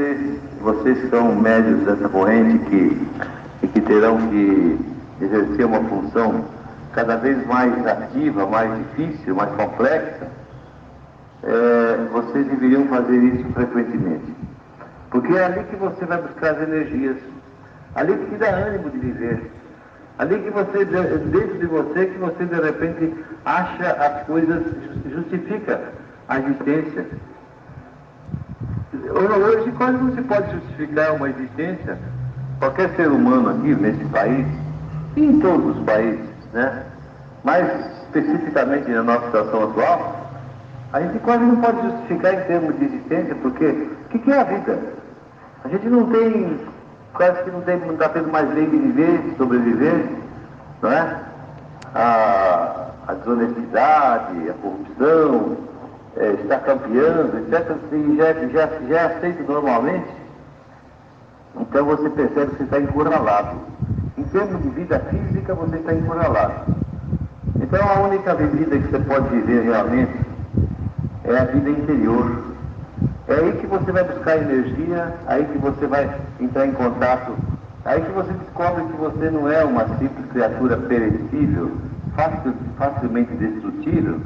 vocês, vocês são médios dessa corrente que, e que terão que exercer uma função cada vez mais ativa, mais difícil, mais complexa, é, vocês deveriam fazer isso frequentemente. Porque é ali que você vai buscar as energias, ali que te dá ânimo de viver, ali que você, dentro de você, que você de repente acha as coisas, justifica a existência. Hoje quase não se pode justificar uma existência, qualquer ser humano aqui nesse país, e em todos os países, né? mais especificamente na nossa situação atual, a gente quase não pode justificar em termos de existência, porque o que, que, é a vida? A gente não tem, quase que não tem, não está tendo mais lei de viver, de sobreviver, não é? A, a desonestidade, a corrupção, é, está campeando, etc., e já, já, já é aceito normalmente, então você percebe que você está encurralado. Em termos de vida física, você está encurralado. Então a única vida que você pode viver realmente é a vida interior. É aí que você vai buscar energia, aí que você vai entrar em contato, aí que você descobre que você não é uma simples criatura perecível, facil, facilmente destrutível,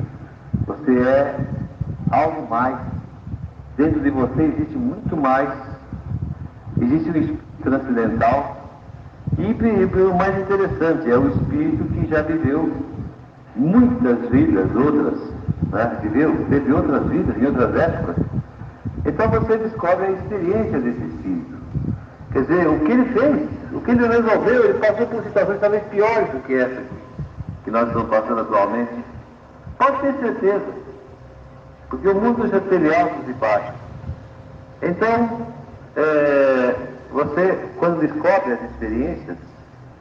você é algo mais. Dentro de você existe muito mais. Existe um espírito transcendental. E, o mais interessante, é o espírito que já viveu muitas vidas, outras, né? viveu, teve outras vidas em outras épocas. Então você descobre a experiência desse espírito. Quer dizer, o que ele fez, o que ele resolveu, ele passou por situações talvez piores do que essa que nós estamos passando atualmente. Pode ter certeza. Porque o mundo já teve altos e baixos. Então, é, você, quando descobre as experiências,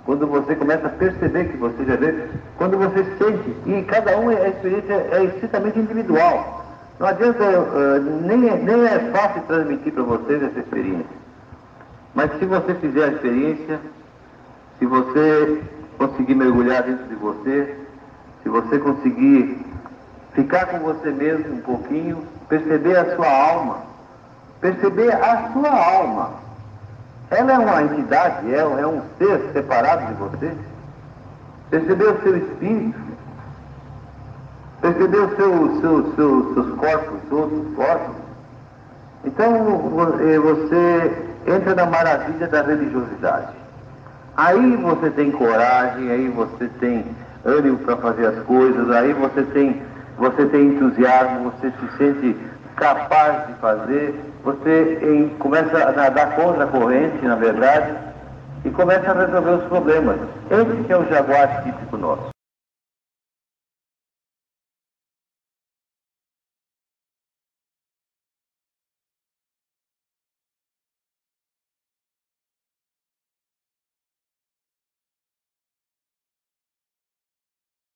quando você começa a perceber que você já vê, quando você sente, e cada um, a experiência é estritamente individual. Não adianta, uh, nem, é, nem é fácil transmitir para vocês essa experiência. Mas se você fizer a experiência, se você conseguir mergulhar dentro de você, se você conseguir ficar com você mesmo um pouquinho, perceber a sua alma, perceber a sua alma. Ela é uma entidade, é, é um ser separado de você. Perceber o seu espírito, perceber os seu, seu, seu, seus corpos, outros corpos. Então eh, você entra na maravilha da religiosidade. Aí você tem coragem, aí você tem ânimo para fazer as coisas, aí você tem você tem entusiasmo, você se sente capaz de fazer, você em, começa a nadar contra a corrente, na verdade, e começa a resolver os problemas. Esse é o jaguar típico nosso.